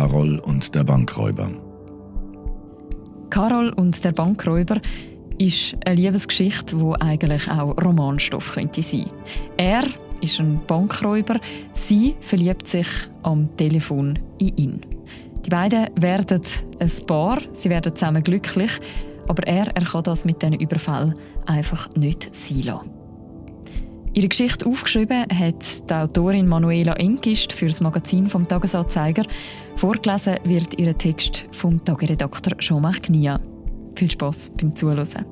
Karol und der Bankräuber. Karol und der Bankräuber ist eine Liebesgeschichte, die eigentlich auch Romanstoff könnte sein. Er ist ein Bankräuber, sie verliebt sich am Telefon in ihn. Die beiden werden ein Paar, sie werden zusammen glücklich, aber er, er kann das mit diesen Überfall einfach nicht sein lassen. Ihre Geschichte aufgeschrieben hat die Autorin Manuela Enkist für das Magazin vom Tagesanzeiger. Vorgelesen wird ihr Text vom Tageredakteur Jean-Marc Nia. Viel Spaß beim Zuhören.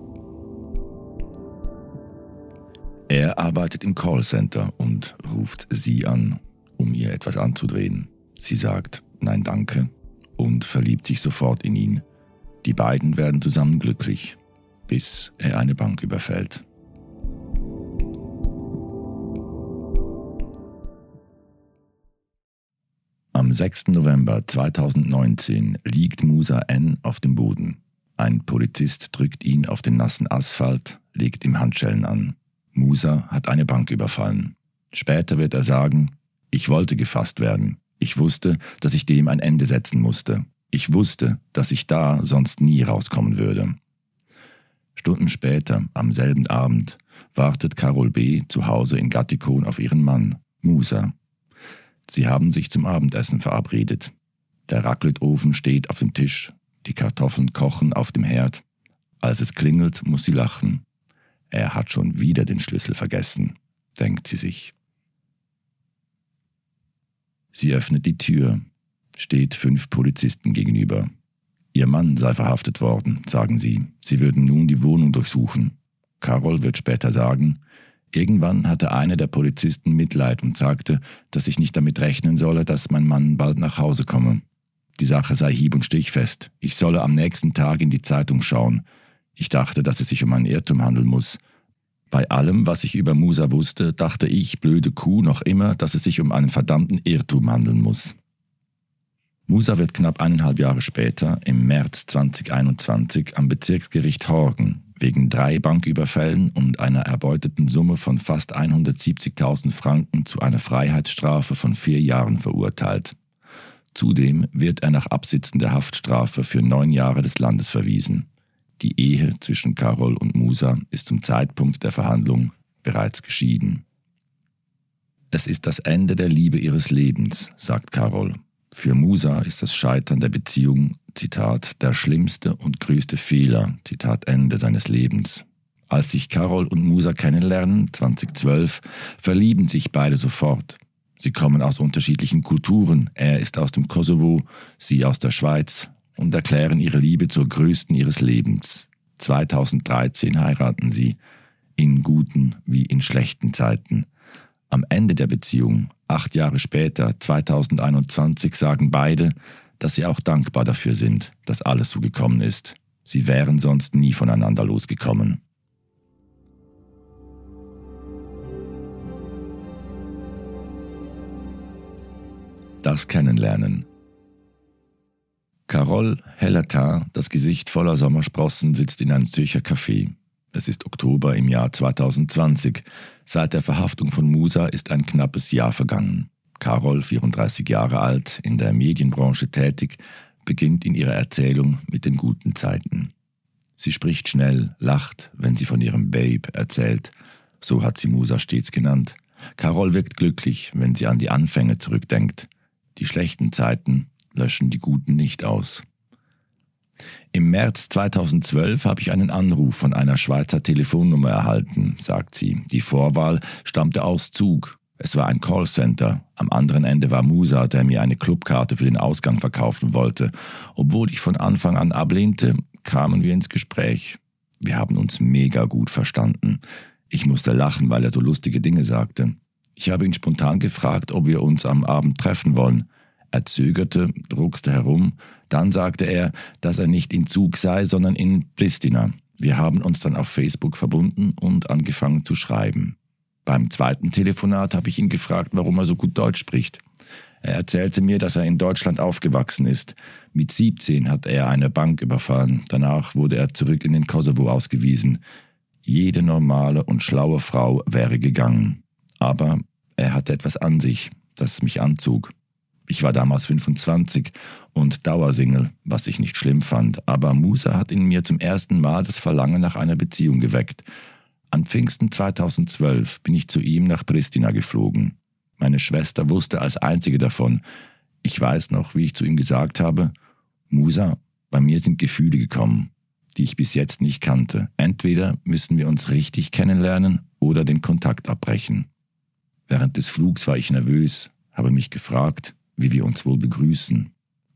Er arbeitet im Callcenter und ruft sie an, um ihr etwas anzudrehen. Sie sagt Nein, danke und verliebt sich sofort in ihn. Die beiden werden zusammen glücklich, bis er eine Bank überfällt. Am 6. November 2019 liegt Musa N. auf dem Boden. Ein Polizist drückt ihn auf den nassen Asphalt, legt ihm Handschellen an. Musa hat eine Bank überfallen. Später wird er sagen, ich wollte gefasst werden. Ich wusste, dass ich dem ein Ende setzen musste. Ich wusste, dass ich da sonst nie rauskommen würde. Stunden später, am selben Abend, wartet Carol B. zu Hause in Gattikon auf ihren Mann, Musa. Sie haben sich zum Abendessen verabredet. Der Raclette-Ofen steht auf dem Tisch, die Kartoffeln kochen auf dem Herd. Als es klingelt, muss sie lachen. Er hat schon wieder den Schlüssel vergessen, denkt sie sich. Sie öffnet die Tür, steht fünf Polizisten gegenüber. Ihr Mann sei verhaftet worden, sagen sie. Sie würden nun die Wohnung durchsuchen. Carol wird später sagen, irgendwann hatte einer der Polizisten Mitleid und sagte, dass ich nicht damit rechnen solle, dass mein Mann bald nach Hause komme. Die Sache sei hieb- und stichfest. Ich solle am nächsten Tag in die Zeitung schauen. Ich dachte, dass es sich um einen Irrtum handeln muss. Bei allem, was ich über Musa wusste, dachte ich, blöde Kuh, noch immer, dass es sich um einen verdammten Irrtum handeln muss. Musa wird knapp eineinhalb Jahre später, im März 2021, am Bezirksgericht Horgen wegen drei Banküberfällen und einer erbeuteten Summe von fast 170.000 Franken zu einer Freiheitsstrafe von vier Jahren verurteilt. Zudem wird er nach Absitzen der Haftstrafe für neun Jahre des Landes verwiesen. Die Ehe zwischen Carol und Musa ist zum Zeitpunkt der Verhandlung bereits geschieden. Es ist das Ende der Liebe ihres Lebens, sagt Carol. Für Musa ist das Scheitern der Beziehung, Zitat, der schlimmste und größte Fehler, Zitat Ende seines Lebens. Als sich Carol und Musa kennenlernen, 2012, verlieben sich beide sofort. Sie kommen aus unterschiedlichen Kulturen. Er ist aus dem Kosovo, sie aus der Schweiz und erklären ihre Liebe zur größten ihres Lebens. 2013 heiraten sie, in guten wie in schlechten Zeiten. Am Ende der Beziehung, acht Jahre später, 2021, sagen beide, dass sie auch dankbar dafür sind, dass alles so gekommen ist. Sie wären sonst nie voneinander losgekommen. Das Kennenlernen. Carole Hellertin, das Gesicht voller Sommersprossen, sitzt in einem Zürcher Café. Es ist Oktober im Jahr 2020. Seit der Verhaftung von Musa ist ein knappes Jahr vergangen. Carol, 34 Jahre alt, in der Medienbranche tätig, beginnt in ihrer Erzählung mit den guten Zeiten. Sie spricht schnell, lacht, wenn sie von ihrem Babe erzählt. So hat sie Musa stets genannt. Carol wirkt glücklich, wenn sie an die Anfänge zurückdenkt. Die schlechten Zeiten löschen die guten nicht aus. Im März 2012 habe ich einen Anruf von einer Schweizer Telefonnummer erhalten, sagt sie. Die Vorwahl stammte aus Zug. Es war ein Callcenter. Am anderen Ende war Musa, der mir eine Clubkarte für den Ausgang verkaufen wollte. Obwohl ich von Anfang an ablehnte, kamen wir ins Gespräch. Wir haben uns mega gut verstanden. Ich musste lachen, weil er so lustige Dinge sagte. Ich habe ihn spontan gefragt, ob wir uns am Abend treffen wollen. Er zögerte, druckste herum, dann sagte er, dass er nicht in Zug sei, sondern in Pristina. Wir haben uns dann auf Facebook verbunden und angefangen zu schreiben. Beim zweiten Telefonat habe ich ihn gefragt, warum er so gut Deutsch spricht. Er erzählte mir, dass er in Deutschland aufgewachsen ist. Mit 17 hat er eine Bank überfallen. Danach wurde er zurück in den Kosovo ausgewiesen. Jede normale und schlaue Frau wäre gegangen. Aber er hatte etwas an sich, das mich anzog. Ich war damals 25 und Dauersingle, was ich nicht schlimm fand, aber Musa hat in mir zum ersten Mal das Verlangen nach einer Beziehung geweckt. An Pfingsten 2012 bin ich zu ihm nach Pristina geflogen. Meine Schwester wusste als einzige davon. Ich weiß noch, wie ich zu ihm gesagt habe, Musa, bei mir sind Gefühle gekommen, die ich bis jetzt nicht kannte. Entweder müssen wir uns richtig kennenlernen oder den Kontakt abbrechen. Während des Flugs war ich nervös, habe mich gefragt, wie wir uns wohl begrüßen.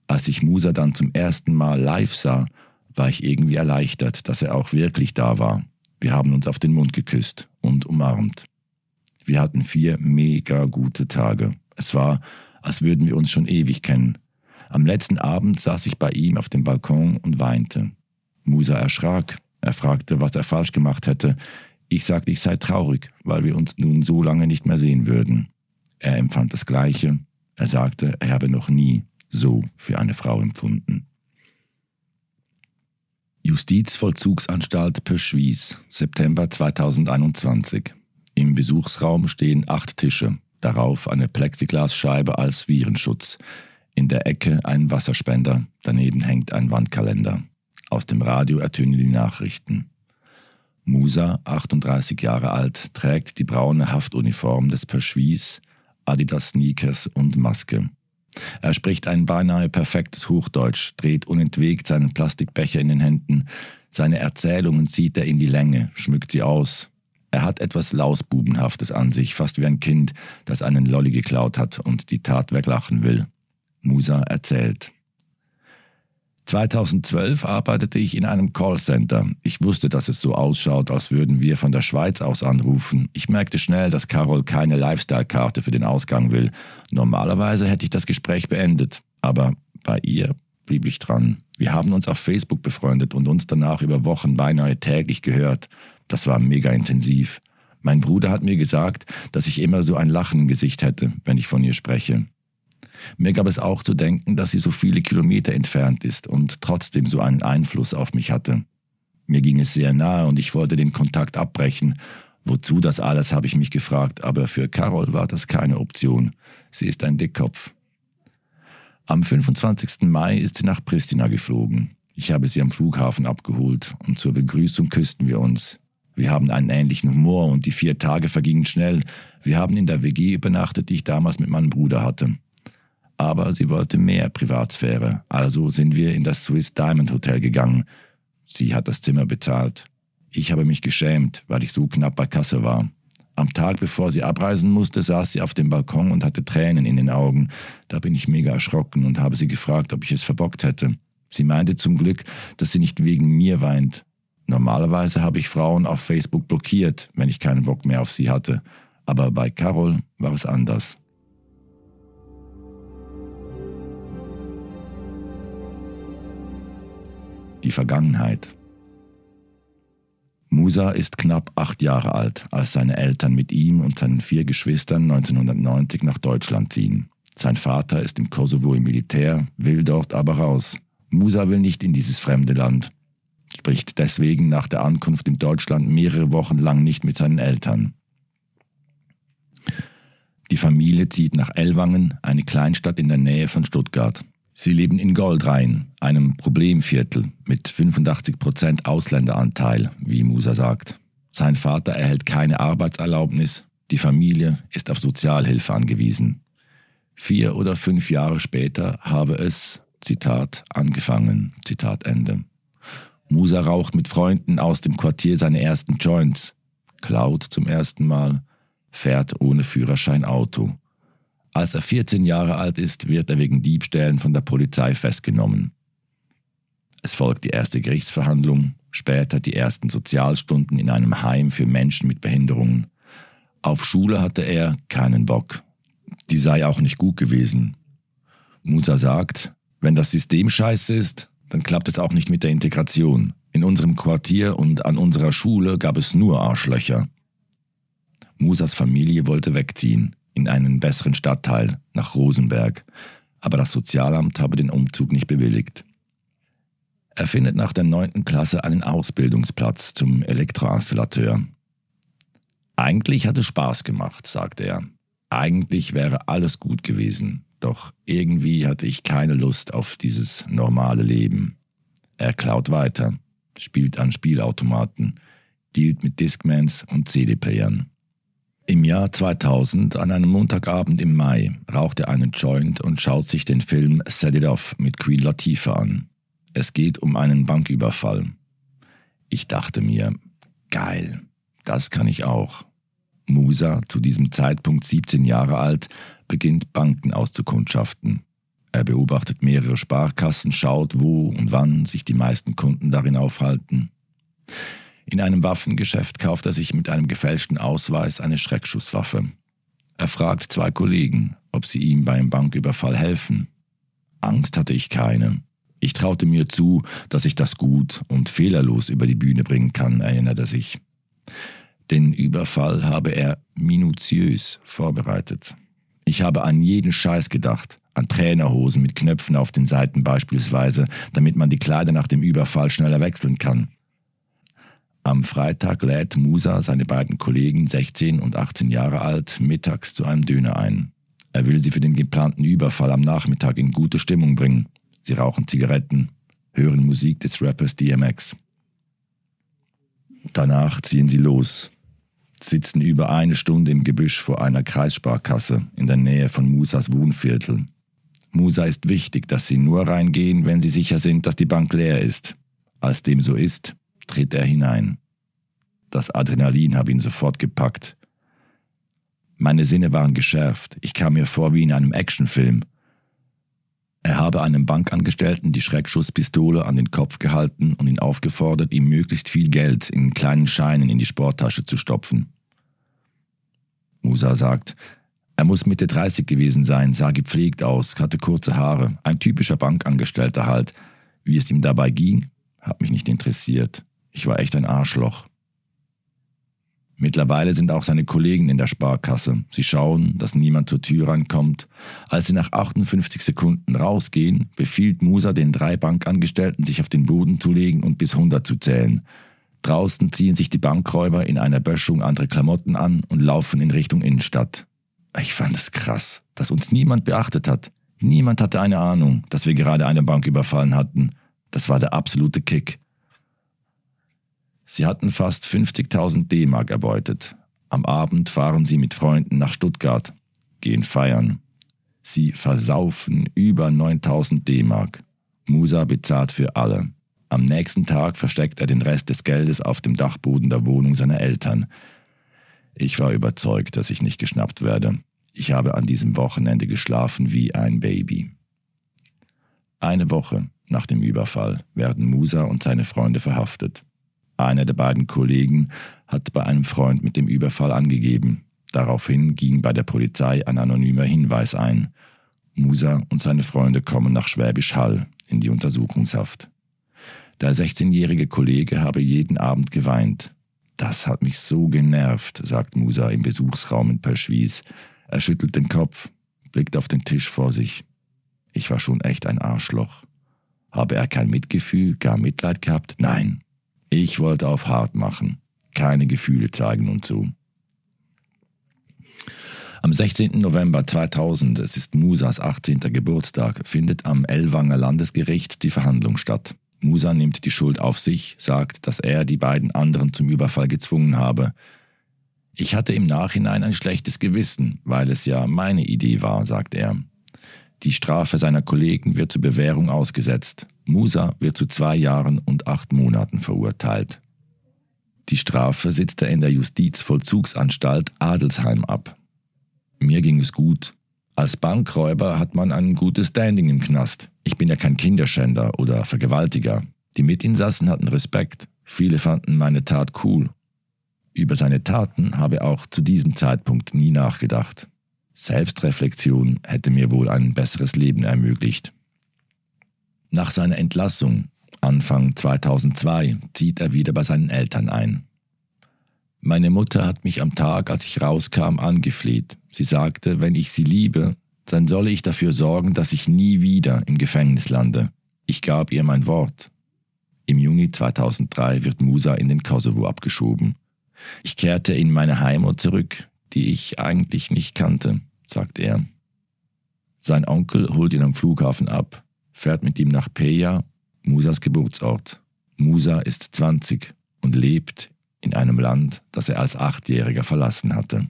Als ich Musa dann zum ersten Mal live sah, war ich irgendwie erleichtert, dass er auch wirklich da war. Wir haben uns auf den Mund geküsst und umarmt. Wir hatten vier mega gute Tage. Es war, als würden wir uns schon ewig kennen. Am letzten Abend saß ich bei ihm auf dem Balkon und weinte. Musa erschrak. Er fragte, was er falsch gemacht hätte. Ich sagte, ich sei traurig, weil wir uns nun so lange nicht mehr sehen würden. Er empfand das Gleiche. Er sagte, er habe noch nie so für eine Frau empfunden. Justizvollzugsanstalt Pöschwies, September 2021. Im Besuchsraum stehen acht Tische, darauf eine Plexiglasscheibe als Virenschutz. In der Ecke ein Wasserspender, daneben hängt ein Wandkalender. Aus dem Radio ertönen die Nachrichten. Musa, 38 Jahre alt, trägt die braune Haftuniform des Perschwies, Adidas Sneakers und Maske. Er spricht ein beinahe perfektes Hochdeutsch, dreht unentwegt seinen Plastikbecher in den Händen. Seine Erzählungen zieht er in die Länge, schmückt sie aus. Er hat etwas Lausbubenhaftes an sich, fast wie ein Kind, das einen Lolli geklaut hat und die Tat weglachen will. Musa erzählt. 2012 arbeitete ich in einem Callcenter. Ich wusste, dass es so ausschaut, als würden wir von der Schweiz aus anrufen. Ich merkte schnell, dass Carol keine Lifestyle-Karte für den Ausgang will. Normalerweise hätte ich das Gespräch beendet, aber bei ihr blieb ich dran. Wir haben uns auf Facebook befreundet und uns danach über Wochen beinahe täglich gehört. Das war mega intensiv. Mein Bruder hat mir gesagt, dass ich immer so ein Lachen im Gesicht hätte, wenn ich von ihr spreche. Mir gab es auch zu denken, dass sie so viele Kilometer entfernt ist und trotzdem so einen Einfluss auf mich hatte. Mir ging es sehr nahe und ich wollte den Kontakt abbrechen. Wozu das alles, habe ich mich gefragt, aber für Carol war das keine Option. Sie ist ein Dickkopf. Am 25. Mai ist sie nach Pristina geflogen. Ich habe sie am Flughafen abgeholt und zur Begrüßung küssten wir uns. Wir haben einen ähnlichen Humor und die vier Tage vergingen schnell. Wir haben in der WG übernachtet, die ich damals mit meinem Bruder hatte aber sie wollte mehr Privatsphäre, also sind wir in das Swiss Diamond Hotel gegangen. Sie hat das Zimmer bezahlt. Ich habe mich geschämt, weil ich so knapp bei Kasse war. Am Tag, bevor sie abreisen musste, saß sie auf dem Balkon und hatte Tränen in den Augen. Da bin ich mega erschrocken und habe sie gefragt, ob ich es verbockt hätte. Sie meinte zum Glück, dass sie nicht wegen mir weint. Normalerweise habe ich Frauen auf Facebook blockiert, wenn ich keinen Bock mehr auf sie hatte. Aber bei Carol war es anders. Die Vergangenheit. Musa ist knapp acht Jahre alt, als seine Eltern mit ihm und seinen vier Geschwistern 1990 nach Deutschland ziehen. Sein Vater ist im Kosovo im Militär, will dort aber raus. Musa will nicht in dieses fremde Land, spricht deswegen nach der Ankunft in Deutschland mehrere Wochen lang nicht mit seinen Eltern. Die Familie zieht nach Ellwangen, eine Kleinstadt in der Nähe von Stuttgart. Sie leben in Goldrhein, einem Problemviertel mit 85% Ausländeranteil, wie Musa sagt. Sein Vater erhält keine Arbeitserlaubnis, die Familie ist auf Sozialhilfe angewiesen. Vier oder fünf Jahre später habe es, Zitat, angefangen, Zitat Ende. Musa raucht mit Freunden aus dem Quartier seine ersten Joints, klaut zum ersten Mal, fährt ohne Führerschein Auto. Als er 14 Jahre alt ist, wird er wegen Diebstählen von der Polizei festgenommen. Es folgt die erste Gerichtsverhandlung, später die ersten Sozialstunden in einem Heim für Menschen mit Behinderungen. Auf Schule hatte er keinen Bock. Die sei auch nicht gut gewesen. Musa sagt, wenn das System scheiße ist, dann klappt es auch nicht mit der Integration. In unserem Quartier und an unserer Schule gab es nur Arschlöcher. Musas Familie wollte wegziehen in einen besseren Stadtteil, nach Rosenberg, aber das Sozialamt habe den Umzug nicht bewilligt. Er findet nach der neunten Klasse einen Ausbildungsplatz zum Elektroinstallateur. Eigentlich hat es Spaß gemacht, sagt er. Eigentlich wäre alles gut gewesen. Doch irgendwie hatte ich keine Lust auf dieses normale Leben. Er klaut weiter, spielt an Spielautomaten, dealt mit Discmans und CD-Playern. Im Jahr 2000, an einem Montagabend im Mai, raucht er einen Joint und schaut sich den Film Set It Off mit Queen Latifah an. Es geht um einen Banküberfall. Ich dachte mir, geil, das kann ich auch. Musa, zu diesem Zeitpunkt 17 Jahre alt, beginnt Banken auszukundschaften. Er beobachtet mehrere Sparkassen, schaut, wo und wann sich die meisten Kunden darin aufhalten. In einem Waffengeschäft kauft er sich mit einem gefälschten Ausweis eine Schreckschusswaffe. Er fragt zwei Kollegen, ob sie ihm beim Banküberfall helfen. Angst hatte ich keine. Ich traute mir zu, dass ich das gut und fehlerlos über die Bühne bringen kann, erinnert er sich. Den Überfall habe er minutiös vorbereitet. Ich habe an jeden Scheiß gedacht, an Trainerhosen mit Knöpfen auf den Seiten beispielsweise, damit man die Kleider nach dem Überfall schneller wechseln kann. Am Freitag lädt Musa seine beiden Kollegen, 16 und 18 Jahre alt, mittags zu einem Döner ein. Er will sie für den geplanten Überfall am Nachmittag in gute Stimmung bringen. Sie rauchen Zigaretten, hören Musik des Rappers DMX. Danach ziehen sie los, sitzen über eine Stunde im Gebüsch vor einer Kreissparkasse in der Nähe von Musas Wohnviertel. Musa ist wichtig, dass sie nur reingehen, wenn sie sicher sind, dass die Bank leer ist. Als dem so ist, tritt er hinein. Das Adrenalin habe ihn sofort gepackt. Meine Sinne waren geschärft. Ich kam mir vor wie in einem Actionfilm. Er habe einem Bankangestellten die Schreckschusspistole an den Kopf gehalten und ihn aufgefordert, ihm möglichst viel Geld in kleinen Scheinen in die Sporttasche zu stopfen. Musa sagt, er muss Mitte 30 gewesen sein, sah gepflegt aus, hatte kurze Haare, ein typischer Bankangestellter halt. Wie es ihm dabei ging, hat mich nicht interessiert. Ich war echt ein Arschloch. Mittlerweile sind auch seine Kollegen in der Sparkasse. Sie schauen, dass niemand zur Tür reinkommt. Als sie nach 58 Sekunden rausgehen, befiehlt Musa den drei Bankangestellten, sich auf den Boden zu legen und bis 100 zu zählen. Draußen ziehen sich die Bankräuber in einer Böschung andere Klamotten an und laufen in Richtung Innenstadt. Ich fand es krass, dass uns niemand beachtet hat. Niemand hatte eine Ahnung, dass wir gerade eine Bank überfallen hatten. Das war der absolute Kick. Sie hatten fast 50.000 D-Mark erbeutet. Am Abend fahren sie mit Freunden nach Stuttgart, gehen feiern. Sie versaufen über 9000 D-Mark. Musa bezahlt für alle. Am nächsten Tag versteckt er den Rest des Geldes auf dem Dachboden der Wohnung seiner Eltern. Ich war überzeugt, dass ich nicht geschnappt werde. Ich habe an diesem Wochenende geschlafen wie ein Baby. Eine Woche nach dem Überfall werden Musa und seine Freunde verhaftet. Einer der beiden Kollegen hat bei einem Freund mit dem Überfall angegeben. Daraufhin ging bei der Polizei ein anonymer Hinweis ein. Musa und seine Freunde kommen nach Schwäbisch Hall in die Untersuchungshaft. Der 16-jährige Kollege habe jeden Abend geweint. Das hat mich so genervt, sagt Musa im Besuchsraum in Pöschwies. Er schüttelt den Kopf, blickt auf den Tisch vor sich. Ich war schon echt ein Arschloch. Habe er kein Mitgefühl, gar Mitleid gehabt? Nein, ich wollte auf hart machen, keine Gefühle zeigen und so. Am 16. November 2000, es ist Musas 18. Geburtstag, findet am Ellwanger Landesgericht die Verhandlung statt. Musa nimmt die Schuld auf sich, sagt, dass er die beiden anderen zum Überfall gezwungen habe. Ich hatte im Nachhinein ein schlechtes Gewissen, weil es ja meine Idee war, sagt er. Die Strafe seiner Kollegen wird zur Bewährung ausgesetzt. Musa wird zu zwei Jahren und acht Monaten verurteilt. Die Strafe sitzt er in der Justizvollzugsanstalt Adelsheim ab. Mir ging es gut. Als Bankräuber hat man ein gutes Standing im Knast. Ich bin ja kein Kinderschänder oder Vergewaltiger. Die Mitinsassen hatten Respekt. Viele fanden meine Tat cool. Über seine Taten habe auch zu diesem Zeitpunkt nie nachgedacht. Selbstreflexion hätte mir wohl ein besseres Leben ermöglicht. Nach seiner Entlassung, Anfang 2002, zieht er wieder bei seinen Eltern ein. Meine Mutter hat mich am Tag, als ich rauskam, angefleht. Sie sagte, wenn ich sie liebe, dann solle ich dafür sorgen, dass ich nie wieder im Gefängnis lande. Ich gab ihr mein Wort. Im Juni 2003 wird Musa in den Kosovo abgeschoben. Ich kehrte in meine Heimat zurück, die ich eigentlich nicht kannte, sagt er. Sein Onkel holt ihn am Flughafen ab, fährt mit ihm nach Peja, Musas Geburtsort. Musa ist 20 und lebt in einem Land, das er als Achtjähriger verlassen hatte.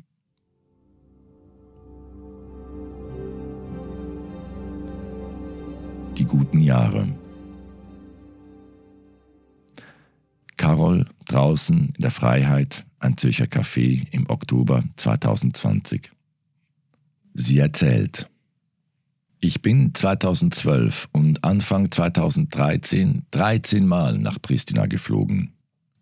Die guten Jahre. Carol draußen in der Freiheit, ein Zürcher Café im Oktober 2020. Sie erzählt. Ich bin 2012 und Anfang 2013 13 Mal nach Pristina geflogen.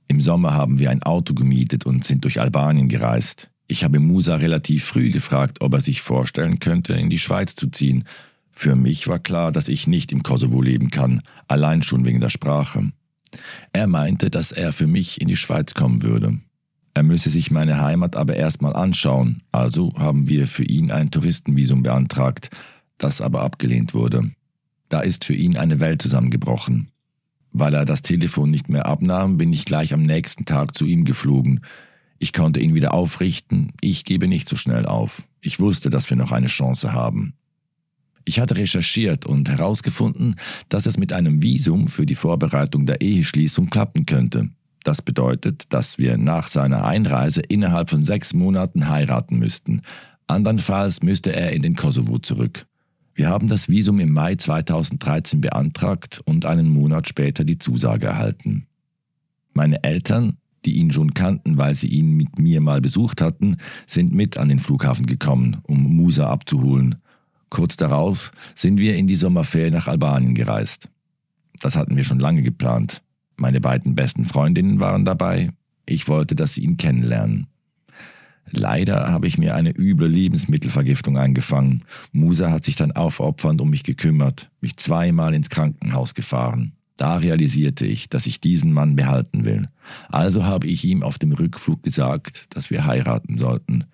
Im Sommer haben wir ein Auto gemietet und sind durch Albanien gereist. Ich habe Musa relativ früh gefragt, ob er sich vorstellen könnte, in die Schweiz zu ziehen. Für mich war klar, dass ich nicht im Kosovo leben kann, allein schon wegen der Sprache. Er meinte, dass er für mich in die Schweiz kommen würde. Er müsse sich meine Heimat aber erstmal anschauen, also haben wir für ihn ein Touristenvisum beantragt, das aber abgelehnt wurde. Da ist für ihn eine Welt zusammengebrochen. Weil er das Telefon nicht mehr abnahm, bin ich gleich am nächsten Tag zu ihm geflogen. Ich konnte ihn wieder aufrichten, ich gebe nicht so schnell auf. Ich wusste, dass wir noch eine Chance haben. Ich hatte recherchiert und herausgefunden, dass es mit einem Visum für die Vorbereitung der Eheschließung klappen könnte. Das bedeutet, dass wir nach seiner Einreise innerhalb von sechs Monaten heiraten müssten. Andernfalls müsste er in den Kosovo zurück. Wir haben das Visum im Mai 2013 beantragt und einen Monat später die Zusage erhalten. Meine Eltern, die ihn schon kannten, weil sie ihn mit mir mal besucht hatten, sind mit an den Flughafen gekommen, um Musa abzuholen. Kurz darauf sind wir in die Sommerferien nach Albanien gereist. Das hatten wir schon lange geplant. Meine beiden besten Freundinnen waren dabei. Ich wollte, dass sie ihn kennenlernen. Leider habe ich mir eine üble Lebensmittelvergiftung eingefangen. Musa hat sich dann aufopfernd um mich gekümmert, mich zweimal ins Krankenhaus gefahren. Da realisierte ich, dass ich diesen Mann behalten will. Also habe ich ihm auf dem Rückflug gesagt, dass wir heiraten sollten.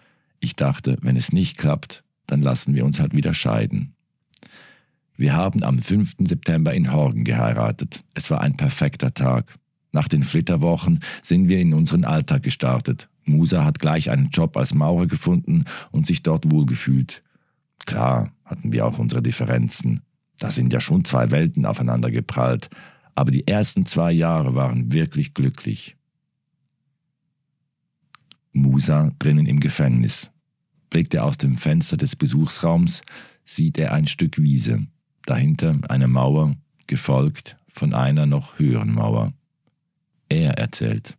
Ich dachte, wenn es nicht klappt, dann lassen wir uns halt wieder scheiden. Wir haben am 5. September in Horgen geheiratet. Es war ein perfekter Tag. Nach den Flitterwochen sind wir in unseren Alltag gestartet. Musa hat gleich einen Job als Maurer gefunden und sich dort wohlgefühlt. Klar hatten wir auch unsere Differenzen. Da sind ja schon zwei Welten aufeinander geprallt, aber die ersten zwei Jahre waren wirklich glücklich. Musa drinnen im Gefängnis. Blickt er aus dem Fenster des Besuchsraums, sieht er ein Stück Wiese, dahinter eine Mauer, gefolgt von einer noch höheren Mauer. Er erzählt.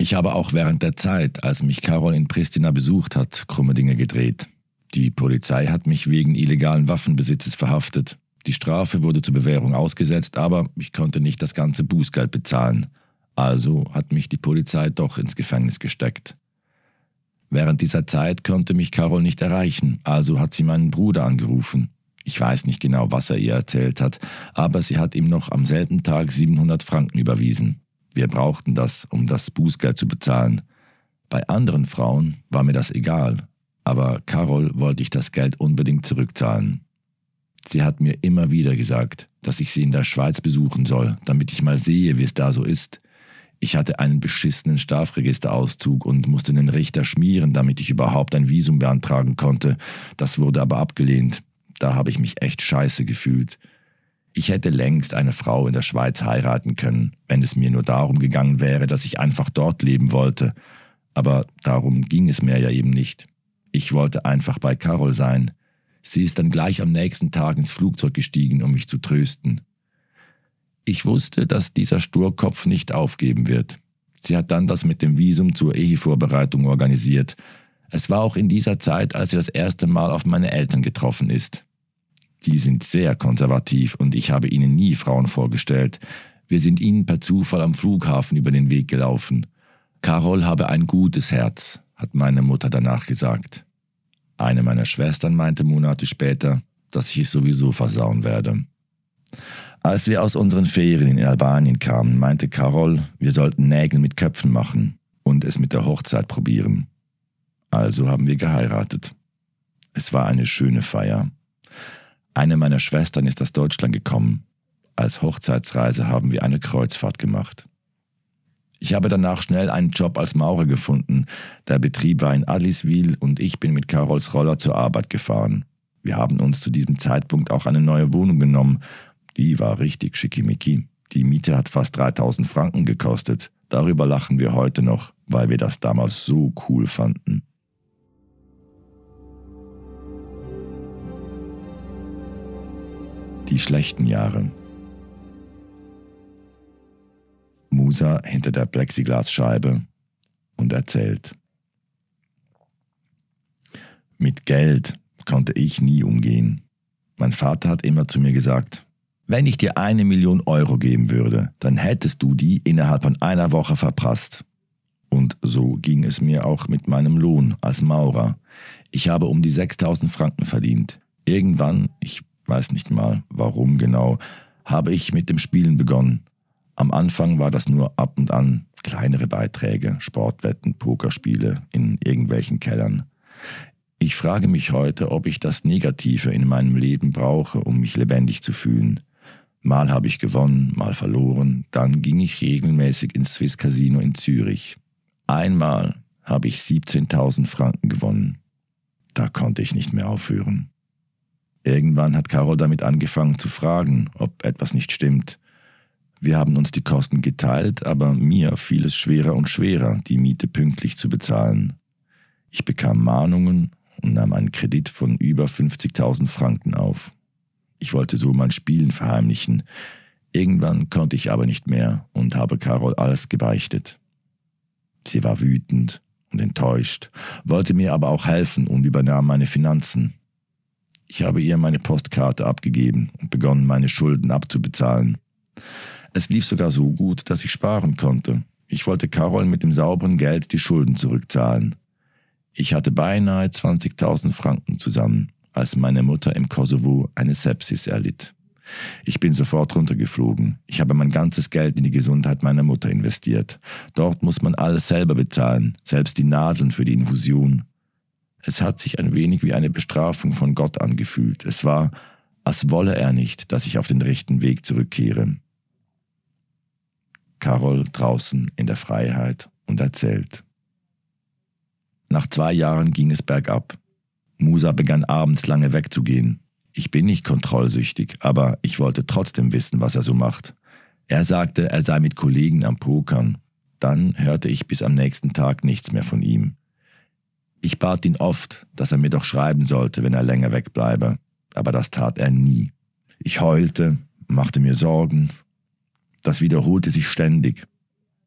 Ich habe auch während der Zeit, als mich Carol in Pristina besucht hat, krumme Dinge gedreht. Die Polizei hat mich wegen illegalen Waffenbesitzes verhaftet. Die Strafe wurde zur Bewährung ausgesetzt, aber ich konnte nicht das ganze Bußgeld bezahlen. Also hat mich die Polizei doch ins Gefängnis gesteckt. Während dieser Zeit konnte mich Carol nicht erreichen, also hat sie meinen Bruder angerufen. Ich weiß nicht genau, was er ihr erzählt hat, aber sie hat ihm noch am selben Tag 700 Franken überwiesen. Wir brauchten das, um das Bußgeld zu bezahlen. Bei anderen Frauen war mir das egal, aber Carol wollte ich das Geld unbedingt zurückzahlen. Sie hat mir immer wieder gesagt, dass ich sie in der Schweiz besuchen soll, damit ich mal sehe, wie es da so ist. Ich hatte einen beschissenen Strafregisterauszug und musste den Richter schmieren, damit ich überhaupt ein Visum beantragen konnte. Das wurde aber abgelehnt. Da habe ich mich echt scheiße gefühlt. Ich hätte längst eine Frau in der Schweiz heiraten können, wenn es mir nur darum gegangen wäre, dass ich einfach dort leben wollte. Aber darum ging es mir ja eben nicht. Ich wollte einfach bei Carol sein. Sie ist dann gleich am nächsten Tag ins Flugzeug gestiegen, um mich zu trösten. Ich wusste, dass dieser Sturkopf nicht aufgeben wird. Sie hat dann das mit dem Visum zur Ehevorbereitung organisiert. Es war auch in dieser Zeit, als sie das erste Mal auf meine Eltern getroffen ist. Die sind sehr konservativ und ich habe ihnen nie Frauen vorgestellt. Wir sind ihnen per Zufall am Flughafen über den Weg gelaufen. Carol habe ein gutes Herz, hat meine Mutter danach gesagt. Eine meiner Schwestern meinte Monate später, dass ich es sowieso versauen werde. Als wir aus unseren Ferien in Albanien kamen, meinte Carol, wir sollten Nägel mit Köpfen machen und es mit der Hochzeit probieren. Also haben wir geheiratet. Es war eine schöne Feier. Eine meiner Schwestern ist aus Deutschland gekommen. Als Hochzeitsreise haben wir eine Kreuzfahrt gemacht. Ich habe danach schnell einen Job als Maurer gefunden. Der Betrieb war in Adliswil und ich bin mit Carols Roller zur Arbeit gefahren. Wir haben uns zu diesem Zeitpunkt auch eine neue Wohnung genommen. Die war richtig schickimicki. Die Miete hat fast 3000 Franken gekostet. Darüber lachen wir heute noch, weil wir das damals so cool fanden. Die schlechten Jahre. Musa hinter der Plexiglasscheibe und erzählt. Mit Geld konnte ich nie umgehen. Mein Vater hat immer zu mir gesagt, wenn ich dir eine Million Euro geben würde, dann hättest du die innerhalb von einer Woche verprasst. Und so ging es mir auch mit meinem Lohn als Maurer. Ich habe um die 6000 Franken verdient. Irgendwann, ich weiß nicht mal warum genau, habe ich mit dem Spielen begonnen. Am Anfang war das nur ab und an kleinere Beiträge, Sportwetten, Pokerspiele in irgendwelchen Kellern. Ich frage mich heute, ob ich das Negative in meinem Leben brauche, um mich lebendig zu fühlen. Mal habe ich gewonnen, mal verloren, dann ging ich regelmäßig ins Swiss Casino in Zürich. Einmal habe ich 17.000 Franken gewonnen. Da konnte ich nicht mehr aufhören. Irgendwann hat Carol damit angefangen zu fragen, ob etwas nicht stimmt. Wir haben uns die Kosten geteilt, aber mir fiel es schwerer und schwerer, die Miete pünktlich zu bezahlen. Ich bekam Mahnungen und nahm einen Kredit von über 50.000 Franken auf. Ich wollte so mein Spielen verheimlichen. Irgendwann konnte ich aber nicht mehr und habe Carol alles gebeichtet. Sie war wütend und enttäuscht, wollte mir aber auch helfen und übernahm meine Finanzen. Ich habe ihr meine Postkarte abgegeben und begonnen, meine Schulden abzubezahlen. Es lief sogar so gut, dass ich sparen konnte. Ich wollte Carol mit dem sauberen Geld die Schulden zurückzahlen. Ich hatte beinahe 20.000 Franken zusammen, als meine Mutter im Kosovo eine Sepsis erlitt. Ich bin sofort runtergeflogen. Ich habe mein ganzes Geld in die Gesundheit meiner Mutter investiert. Dort muss man alles selber bezahlen, selbst die Nadeln für die Infusion. Es hat sich ein wenig wie eine Bestrafung von Gott angefühlt. Es war, als wolle er nicht, dass ich auf den rechten Weg zurückkehre. Carol draußen in der Freiheit und erzählt. Nach zwei Jahren ging es bergab. Musa begann abends lange wegzugehen. Ich bin nicht kontrollsüchtig, aber ich wollte trotzdem wissen, was er so macht. Er sagte, er sei mit Kollegen am Pokern. Dann hörte ich bis am nächsten Tag nichts mehr von ihm. Ich bat ihn oft, dass er mir doch schreiben sollte, wenn er länger wegbleibe, aber das tat er nie. Ich heulte, machte mir Sorgen. Das wiederholte sich ständig.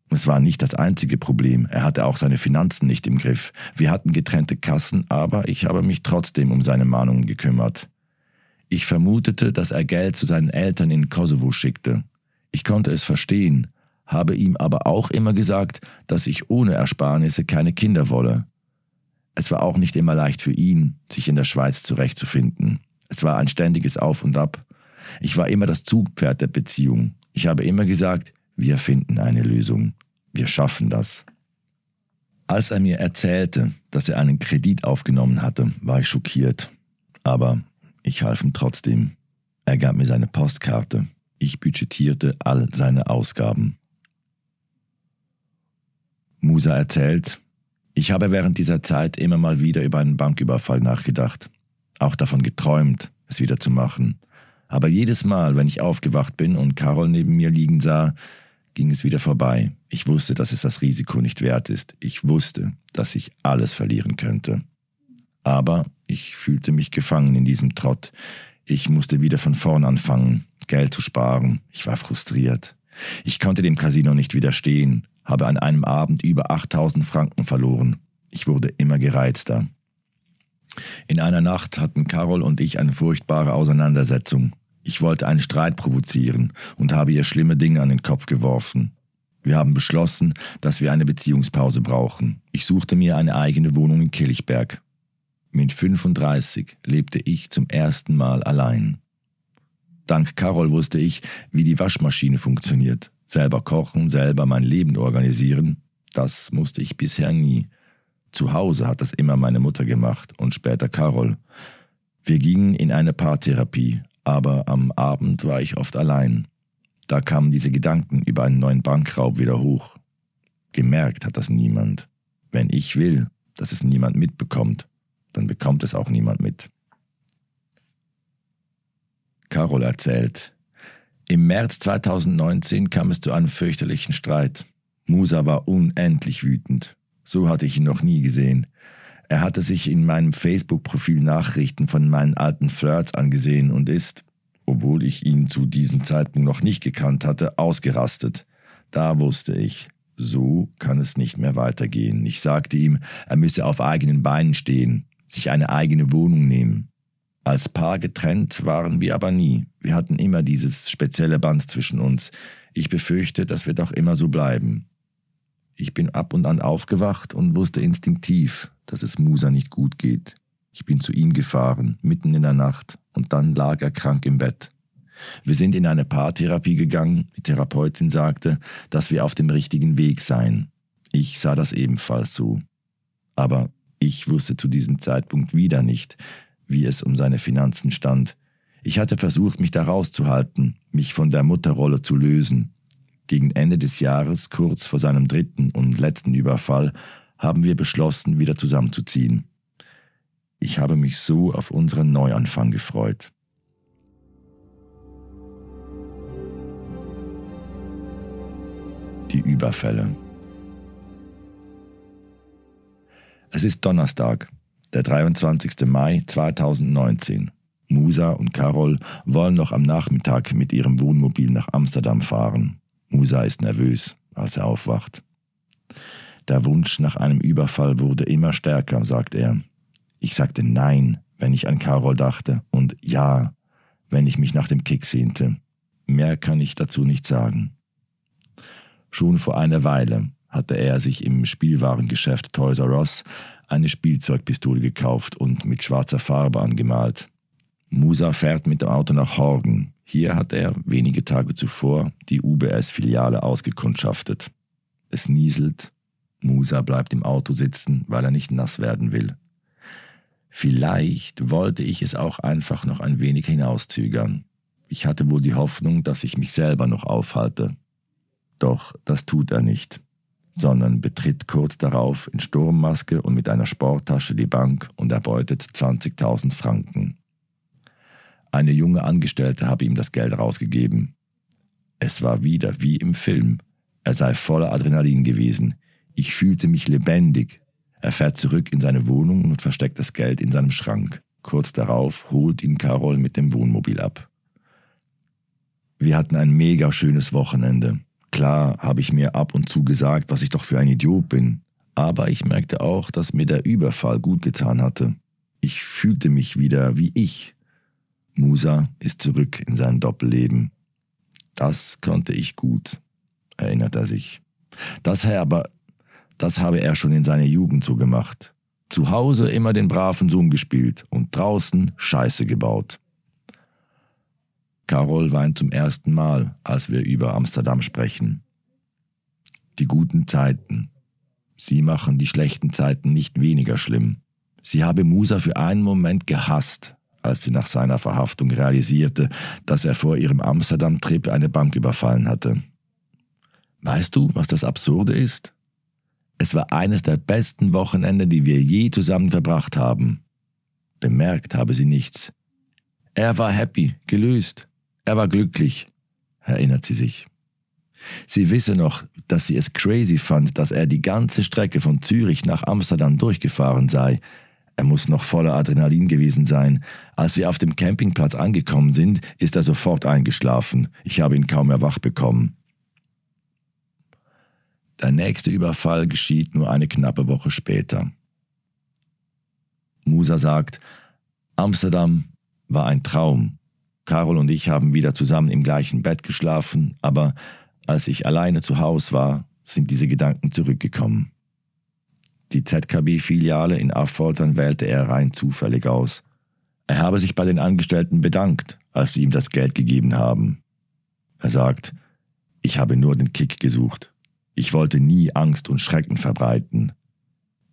Es war nicht das einzige Problem, er hatte auch seine Finanzen nicht im Griff. Wir hatten getrennte Kassen, aber ich habe mich trotzdem um seine Mahnungen gekümmert. Ich vermutete, dass er Geld zu seinen Eltern in Kosovo schickte. Ich konnte es verstehen, habe ihm aber auch immer gesagt, dass ich ohne Ersparnisse keine Kinder wolle. Es war auch nicht immer leicht für ihn, sich in der Schweiz zurechtzufinden. Es war ein ständiges Auf und Ab. Ich war immer das Zugpferd der Beziehung. Ich habe immer gesagt, wir finden eine Lösung. Wir schaffen das. Als er mir erzählte, dass er einen Kredit aufgenommen hatte, war ich schockiert. Aber ich half ihm trotzdem. Er gab mir seine Postkarte. Ich budgetierte all seine Ausgaben. Musa erzählt, ich habe während dieser Zeit immer mal wieder über einen Banküberfall nachgedacht, auch davon geträumt, es wieder zu machen. Aber jedes Mal, wenn ich aufgewacht bin und Carol neben mir liegen sah, ging es wieder vorbei. Ich wusste, dass es das Risiko nicht wert ist. Ich wusste, dass ich alles verlieren könnte. Aber ich fühlte mich gefangen in diesem Trott. Ich musste wieder von vorn anfangen, Geld zu sparen. Ich war frustriert. Ich konnte dem Casino nicht widerstehen, habe an einem Abend über 8000 Franken verloren. Ich wurde immer gereizter. In einer Nacht hatten Carol und ich eine furchtbare Auseinandersetzung. Ich wollte einen Streit provozieren und habe ihr schlimme Dinge an den Kopf geworfen. Wir haben beschlossen, dass wir eine Beziehungspause brauchen. Ich suchte mir eine eigene Wohnung in Kilchberg. Mit 35 lebte ich zum ersten Mal allein. Dank Carol wusste ich, wie die Waschmaschine funktioniert. Selber kochen, selber mein Leben organisieren, das musste ich bisher nie. Zu Hause hat das immer meine Mutter gemacht und später Carol. Wir gingen in eine Paartherapie, aber am Abend war ich oft allein. Da kamen diese Gedanken über einen neuen Bankraub wieder hoch. Gemerkt hat das niemand. Wenn ich will, dass es niemand mitbekommt, dann bekommt es auch niemand mit. Carol erzählt. Im März 2019 kam es zu einem fürchterlichen Streit. Musa war unendlich wütend. So hatte ich ihn noch nie gesehen. Er hatte sich in meinem Facebook-Profil Nachrichten von meinen alten Flirts angesehen und ist, obwohl ich ihn zu diesem Zeitpunkt noch nicht gekannt hatte, ausgerastet. Da wusste ich, so kann es nicht mehr weitergehen. Ich sagte ihm, er müsse auf eigenen Beinen stehen, sich eine eigene Wohnung nehmen. Als Paar getrennt waren wir aber nie. Wir hatten immer dieses spezielle Band zwischen uns. Ich befürchte, das wird auch immer so bleiben. Ich bin ab und an aufgewacht und wusste instinktiv, dass es Musa nicht gut geht. Ich bin zu ihm gefahren, mitten in der Nacht, und dann lag er krank im Bett. Wir sind in eine Paartherapie gegangen. Die Therapeutin sagte, dass wir auf dem richtigen Weg seien. Ich sah das ebenfalls so. Aber ich wusste zu diesem Zeitpunkt wieder nicht, wie es um seine Finanzen stand. Ich hatte versucht, mich da rauszuhalten, mich von der Mutterrolle zu lösen. Gegen Ende des Jahres, kurz vor seinem dritten und letzten Überfall, haben wir beschlossen, wieder zusammenzuziehen. Ich habe mich so auf unseren Neuanfang gefreut. Die Überfälle. Es ist Donnerstag, der 23. Mai 2019. Musa und Carol wollen noch am Nachmittag mit ihrem Wohnmobil nach Amsterdam fahren. Musa ist nervös, als er aufwacht. Der Wunsch nach einem Überfall wurde immer stärker, sagt er. Ich sagte Nein, wenn ich an Carol dachte, und Ja, wenn ich mich nach dem Kick sehnte. Mehr kann ich dazu nicht sagen. Schon vor einer Weile hatte er sich im Spielwarengeschäft Toys R Us eine Spielzeugpistole gekauft und mit schwarzer Farbe angemalt. Musa fährt mit dem Auto nach Horgen. Hier hat er wenige Tage zuvor die UBS-Filiale ausgekundschaftet. Es nieselt. Musa bleibt im Auto sitzen, weil er nicht nass werden will. Vielleicht wollte ich es auch einfach noch ein wenig hinauszögern. Ich hatte wohl die Hoffnung, dass ich mich selber noch aufhalte. Doch das tut er nicht sondern betritt kurz darauf in Sturmmaske und mit einer Sporttasche die Bank und erbeutet 20.000 Franken. Eine junge Angestellte habe ihm das Geld rausgegeben. Es war wieder wie im Film. Er sei voller Adrenalin gewesen. Ich fühlte mich lebendig. Er fährt zurück in seine Wohnung und versteckt das Geld in seinem Schrank. Kurz darauf holt ihn Carol mit dem Wohnmobil ab. Wir hatten ein mega schönes Wochenende. Klar habe ich mir ab und zu gesagt, was ich doch für ein Idiot bin, aber ich merkte auch, dass mir der Überfall gut getan hatte. Ich fühlte mich wieder wie ich. Musa ist zurück in sein Doppelleben. Das konnte ich gut, erinnert er sich. Das aber, das habe er schon in seiner Jugend so gemacht. Zu Hause immer den braven Sohn gespielt und draußen Scheiße gebaut. Carol weint zum ersten Mal, als wir über Amsterdam sprechen. Die guten Zeiten. Sie machen die schlechten Zeiten nicht weniger schlimm. Sie habe Musa für einen Moment gehasst, als sie nach seiner Verhaftung realisierte, dass er vor ihrem Amsterdam-Trip eine Bank überfallen hatte. Weißt du, was das Absurde ist? Es war eines der besten Wochenende, die wir je zusammen verbracht haben. Bemerkt habe sie nichts. Er war happy, gelöst. Er war glücklich, erinnert sie sich. Sie wisse noch, dass sie es crazy fand, dass er die ganze Strecke von Zürich nach Amsterdam durchgefahren sei. Er muss noch voller Adrenalin gewesen sein. Als wir auf dem Campingplatz angekommen sind, ist er sofort eingeschlafen. Ich habe ihn kaum mehr wach bekommen. Der nächste Überfall geschieht nur eine knappe Woche später. Musa sagt, Amsterdam war ein Traum. Carol und ich haben wieder zusammen im gleichen Bett geschlafen, aber als ich alleine zu Hause war, sind diese Gedanken zurückgekommen. Die ZKB-Filiale in Affoltern wählte er rein zufällig aus. Er habe sich bei den Angestellten bedankt, als sie ihm das Geld gegeben haben. Er sagt, ich habe nur den Kick gesucht. Ich wollte nie Angst und Schrecken verbreiten.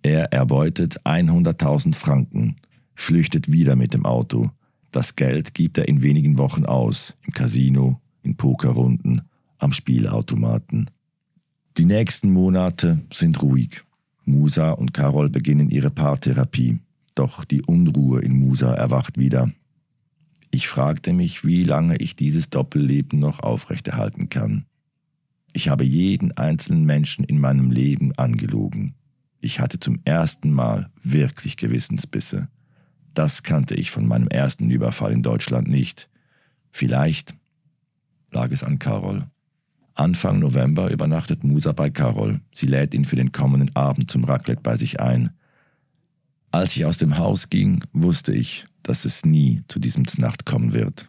Er erbeutet 100.000 Franken, flüchtet wieder mit dem Auto, das Geld gibt er in wenigen Wochen aus, im Casino, in Pokerrunden, am Spielautomaten. Die nächsten Monate sind ruhig. Musa und Carol beginnen ihre Paartherapie, doch die Unruhe in Musa erwacht wieder. Ich fragte mich, wie lange ich dieses Doppelleben noch aufrechterhalten kann. Ich habe jeden einzelnen Menschen in meinem Leben angelogen. Ich hatte zum ersten Mal wirklich Gewissensbisse. Das kannte ich von meinem ersten Überfall in Deutschland nicht. Vielleicht lag es an Carol. Anfang November übernachtet Musa bei Carol. Sie lädt ihn für den kommenden Abend zum Raclette bei sich ein. Als ich aus dem Haus ging, wusste ich, dass es nie zu diesem Znacht kommen wird.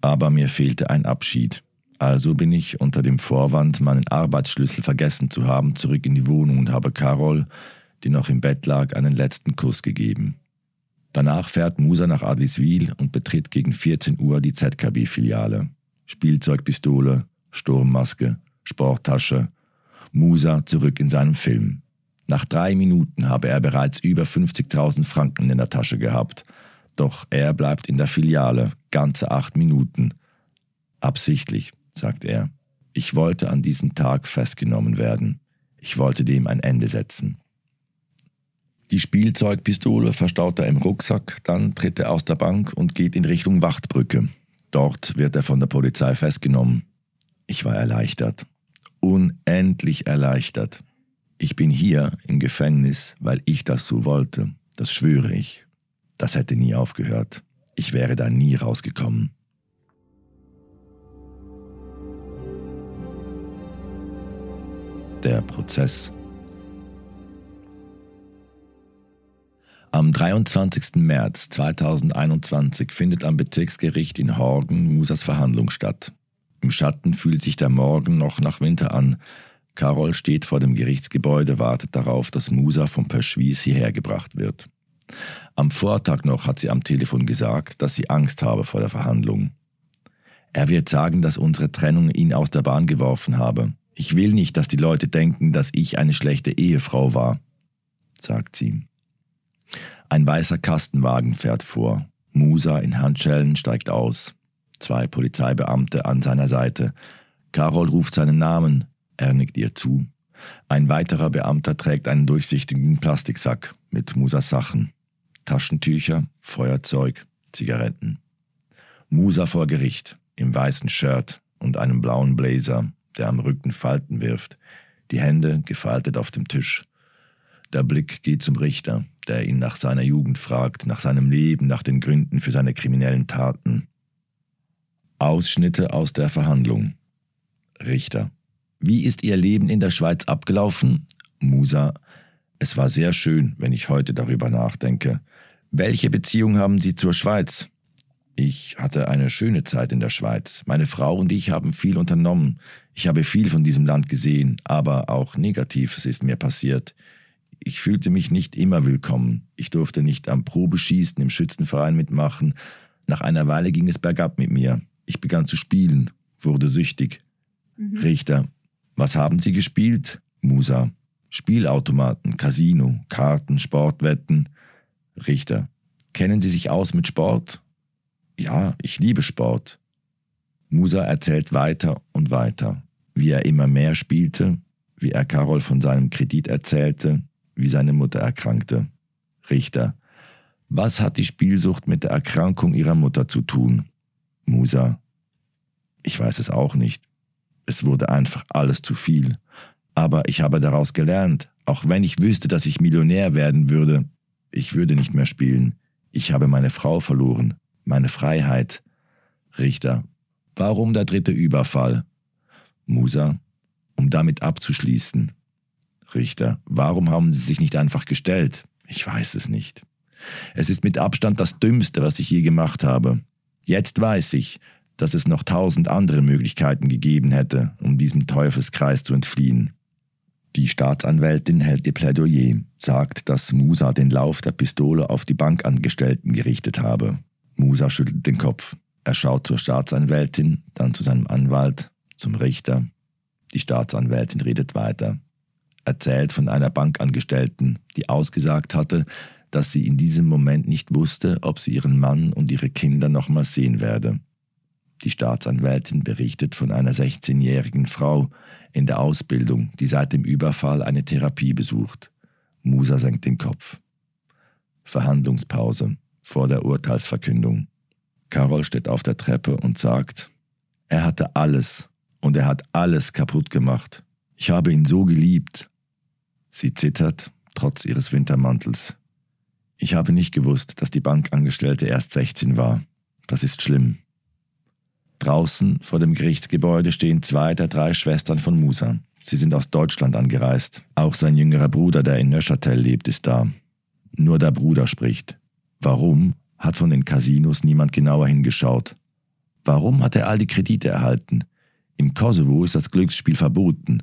Aber mir fehlte ein Abschied. Also bin ich unter dem Vorwand, meinen Arbeitsschlüssel vergessen zu haben, zurück in die Wohnung und habe Carol, die noch im Bett lag, einen letzten Kuss gegeben. Danach fährt Musa nach Adliswil und betritt gegen 14 Uhr die ZKB-Filiale. Spielzeugpistole, Sturmmaske, Sporttasche. Musa zurück in seinem Film. Nach drei Minuten habe er bereits über 50.000 Franken in der Tasche gehabt. Doch er bleibt in der Filiale, ganze acht Minuten. Absichtlich, sagt er. Ich wollte an diesem Tag festgenommen werden. Ich wollte dem ein Ende setzen. Die Spielzeugpistole verstaut er im Rucksack, dann tritt er aus der Bank und geht in Richtung Wachtbrücke. Dort wird er von der Polizei festgenommen. Ich war erleichtert. Unendlich erleichtert. Ich bin hier im Gefängnis, weil ich das so wollte. Das schwöre ich. Das hätte nie aufgehört. Ich wäre da nie rausgekommen. Der Prozess. Am 23. März 2021 findet am Bezirksgericht in Horgen Musas Verhandlung statt. Im Schatten fühlt sich der Morgen noch nach Winter an. Carol steht vor dem Gerichtsgebäude, wartet darauf, dass Musa vom Perschwies hierher gebracht wird. Am Vortag noch hat sie am Telefon gesagt, dass sie Angst habe vor der Verhandlung. Er wird sagen, dass unsere Trennung ihn aus der Bahn geworfen habe. Ich will nicht, dass die Leute denken, dass ich eine schlechte Ehefrau war, sagt sie. Ein weißer Kastenwagen fährt vor. Musa in Handschellen steigt aus. Zwei Polizeibeamte an seiner Seite. Carol ruft seinen Namen. Er nickt ihr zu. Ein weiterer Beamter trägt einen durchsichtigen Plastiksack mit Musas Sachen. Taschentücher, Feuerzeug, Zigaretten. Musa vor Gericht, im weißen Shirt und einem blauen Blazer, der am Rücken Falten wirft, die Hände gefaltet auf dem Tisch. Der Blick geht zum Richter, der ihn nach seiner Jugend fragt, nach seinem Leben, nach den Gründen für seine kriminellen Taten. Ausschnitte aus der Verhandlung. Richter. Wie ist Ihr Leben in der Schweiz abgelaufen? Musa. Es war sehr schön, wenn ich heute darüber nachdenke. Welche Beziehung haben Sie zur Schweiz? Ich hatte eine schöne Zeit in der Schweiz. Meine Frau und ich haben viel unternommen. Ich habe viel von diesem Land gesehen, aber auch Negatives ist mir passiert. Ich fühlte mich nicht immer willkommen. Ich durfte nicht am Probeschießen im Schützenverein mitmachen. Nach einer Weile ging es bergab mit mir. Ich begann zu spielen, wurde süchtig. Mhm. Richter, was haben Sie gespielt? Musa, Spielautomaten, Casino, Karten, Sportwetten. Richter, kennen Sie sich aus mit Sport? Ja, ich liebe Sport. Musa erzählt weiter und weiter, wie er immer mehr spielte, wie er Carol von seinem Kredit erzählte, wie seine Mutter erkrankte. Richter, was hat die Spielsucht mit der Erkrankung ihrer Mutter zu tun? Musa. Ich weiß es auch nicht. Es wurde einfach alles zu viel. Aber ich habe daraus gelernt, auch wenn ich wüsste, dass ich Millionär werden würde, ich würde nicht mehr spielen. Ich habe meine Frau verloren, meine Freiheit. Richter. Warum der dritte Überfall? Musa. Um damit abzuschließen. Richter. Warum haben Sie sich nicht einfach gestellt? Ich weiß es nicht. Es ist mit Abstand das Dümmste, was ich je gemacht habe. Jetzt weiß ich, dass es noch tausend andere Möglichkeiten gegeben hätte, um diesem Teufelskreis zu entfliehen. Die Staatsanwältin hält ihr Plädoyer, sagt, dass Musa den Lauf der Pistole auf die Bankangestellten gerichtet habe. Musa schüttelt den Kopf. Er schaut zur Staatsanwältin, dann zu seinem Anwalt, zum Richter. Die Staatsanwältin redet weiter. Erzählt von einer Bankangestellten, die ausgesagt hatte, dass sie in diesem Moment nicht wusste, ob sie ihren Mann und ihre Kinder nochmal sehen werde. Die Staatsanwältin berichtet von einer 16-jährigen Frau in der Ausbildung, die seit dem Überfall eine Therapie besucht. Musa senkt den Kopf. Verhandlungspause vor der Urteilsverkündung. Carol steht auf der Treppe und sagt, er hatte alles und er hat alles kaputt gemacht. Ich habe ihn so geliebt. Sie zittert, trotz ihres Wintermantels. Ich habe nicht gewusst, dass die Bankangestellte erst 16 war. Das ist schlimm. Draußen vor dem Gerichtsgebäude stehen zwei der drei Schwestern von Musa. Sie sind aus Deutschland angereist. Auch sein jüngerer Bruder, der in Neuchâtel lebt, ist da. Nur der Bruder spricht. Warum hat von den Casinos niemand genauer hingeschaut? Warum hat er all die Kredite erhalten? Im Kosovo ist das Glücksspiel verboten.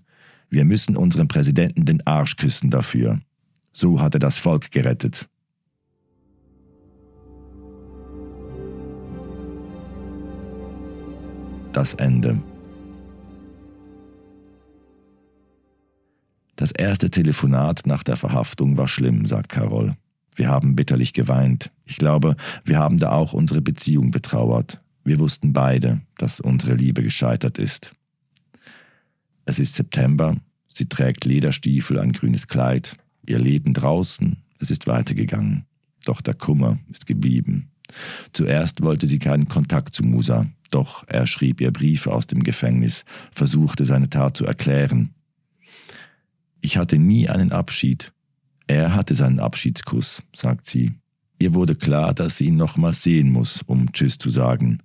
Wir müssen unserem Präsidenten den Arsch küssen dafür. So hat er das Volk gerettet. Das Ende. Das erste Telefonat nach der Verhaftung war schlimm, sagt Carol. Wir haben bitterlich geweint. Ich glaube, wir haben da auch unsere Beziehung betrauert. Wir wussten beide, dass unsere Liebe gescheitert ist. Es ist September, sie trägt Lederstiefel, ein grünes Kleid, ihr Leben draußen, es ist weitergegangen. Doch der Kummer ist geblieben. Zuerst wollte sie keinen Kontakt zu Musa, doch er schrieb ihr Briefe aus dem Gefängnis, versuchte seine Tat zu erklären. Ich hatte nie einen Abschied. Er hatte seinen Abschiedskuss, sagt sie. Ihr wurde klar, dass sie ihn nochmals sehen muss, um Tschüss zu sagen.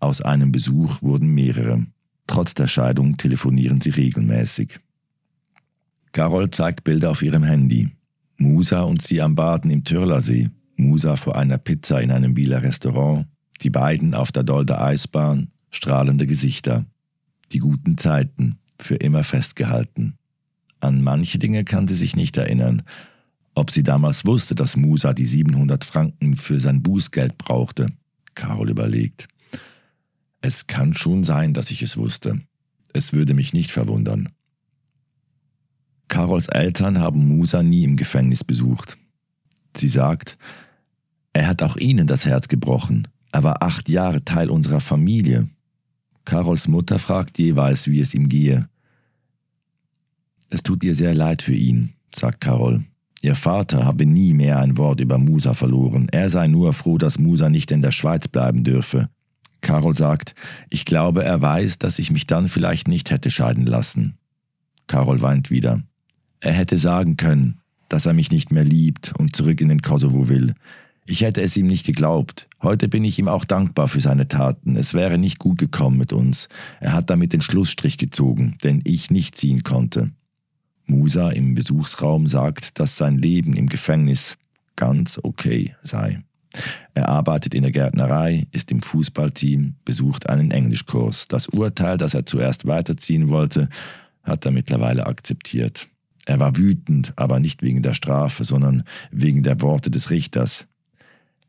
Aus einem Besuch wurden mehrere. Trotz der Scheidung telefonieren sie regelmäßig. Carol zeigt Bilder auf ihrem Handy. Musa und sie am Baden im Türlersee. Musa vor einer Pizza in einem Wieler Restaurant. Die beiden auf der Dolder Eisbahn. Strahlende Gesichter. Die guten Zeiten. Für immer festgehalten. An manche Dinge kann sie sich nicht erinnern. Ob sie damals wusste, dass Musa die 700 Franken für sein Bußgeld brauchte. Carol überlegt. Es kann schon sein, dass ich es wusste. Es würde mich nicht verwundern. Carols Eltern haben Musa nie im Gefängnis besucht. Sie sagt, er hat auch ihnen das Herz gebrochen. Er war acht Jahre Teil unserer Familie. Carols Mutter fragt jeweils, wie es ihm gehe. Es tut ihr sehr leid für ihn, sagt Carol. Ihr Vater habe nie mehr ein Wort über Musa verloren. Er sei nur froh, dass Musa nicht in der Schweiz bleiben dürfe. Carol sagt, ich glaube, er weiß, dass ich mich dann vielleicht nicht hätte scheiden lassen. Carol weint wieder. Er hätte sagen können, dass er mich nicht mehr liebt und zurück in den Kosovo will. Ich hätte es ihm nicht geglaubt. Heute bin ich ihm auch dankbar für seine Taten. Es wäre nicht gut gekommen mit uns. Er hat damit den Schlussstrich gezogen, den ich nicht ziehen konnte. Musa im Besuchsraum sagt, dass sein Leben im Gefängnis ganz okay sei. Er arbeitet in der Gärtnerei, ist im Fußballteam, besucht einen Englischkurs. Das Urteil, das er zuerst weiterziehen wollte, hat er mittlerweile akzeptiert. Er war wütend, aber nicht wegen der Strafe, sondern wegen der Worte des Richters.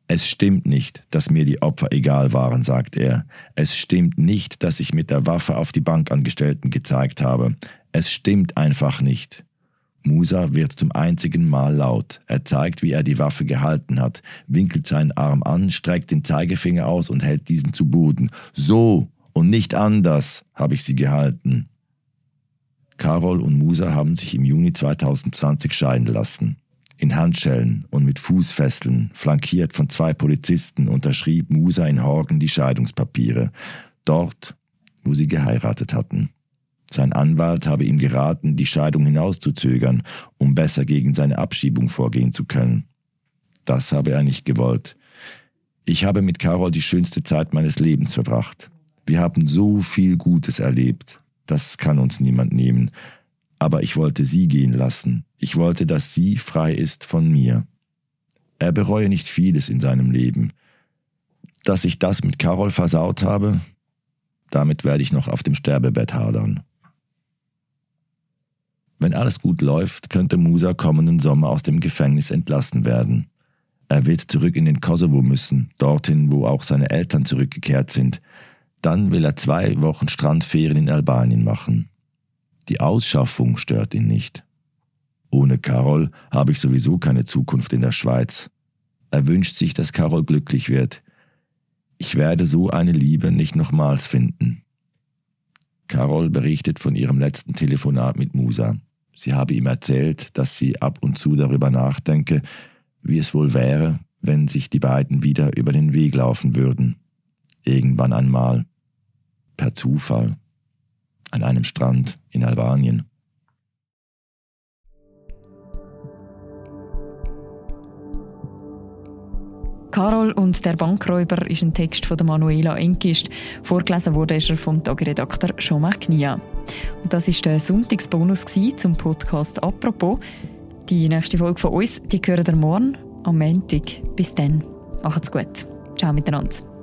Es stimmt nicht, dass mir die Opfer egal waren, sagt er. Es stimmt nicht, dass ich mit der Waffe auf die Bankangestellten gezeigt habe. Es stimmt einfach nicht. Musa wird zum einzigen Mal laut. Er zeigt, wie er die Waffe gehalten hat, winkelt seinen Arm an, streckt den Zeigefinger aus und hält diesen zu Boden. So und nicht anders habe ich sie gehalten. Carol und Musa haben sich im Juni 2020 scheiden lassen. In Handschellen und mit Fußfesseln, flankiert von zwei Polizisten, unterschrieb Musa in Horgen die Scheidungspapiere, dort, wo sie geheiratet hatten. Sein Anwalt habe ihm geraten, die Scheidung hinauszuzögern, um besser gegen seine Abschiebung vorgehen zu können. Das habe er nicht gewollt. Ich habe mit Carol die schönste Zeit meines Lebens verbracht. Wir haben so viel Gutes erlebt. Das kann uns niemand nehmen. Aber ich wollte sie gehen lassen. Ich wollte, dass sie frei ist von mir. Er bereue nicht vieles in seinem Leben. Dass ich das mit Carol versaut habe, damit werde ich noch auf dem Sterbebett hadern. Wenn alles gut läuft, könnte Musa kommenden Sommer aus dem Gefängnis entlassen werden. Er wird zurück in den Kosovo müssen, dorthin, wo auch seine Eltern zurückgekehrt sind. Dann will er zwei Wochen Strandferien in Albanien machen. Die Ausschaffung stört ihn nicht. Ohne Carol habe ich sowieso keine Zukunft in der Schweiz. Er wünscht sich, dass Carol glücklich wird. Ich werde so eine Liebe nicht nochmals finden. Carol berichtet von ihrem letzten Telefonat mit Musa. Sie habe ihm erzählt, dass sie ab und zu darüber nachdenke, wie es wohl wäre, wenn sich die beiden wieder über den Weg laufen würden. Irgendwann einmal, per Zufall, an einem Strand in Albanien. Carol und der Bankräuber ist ein Text von Manuela Enkist. Vorgelesen wurde er vom Tagesredakteur Jean-Marc Nia. Und das ist der Sonntagsbonus zum Podcast «Apropos». Die nächste Folge von uns, die hören ihr morgen am Montag. Bis dann. Macht's gut. Ciao miteinander.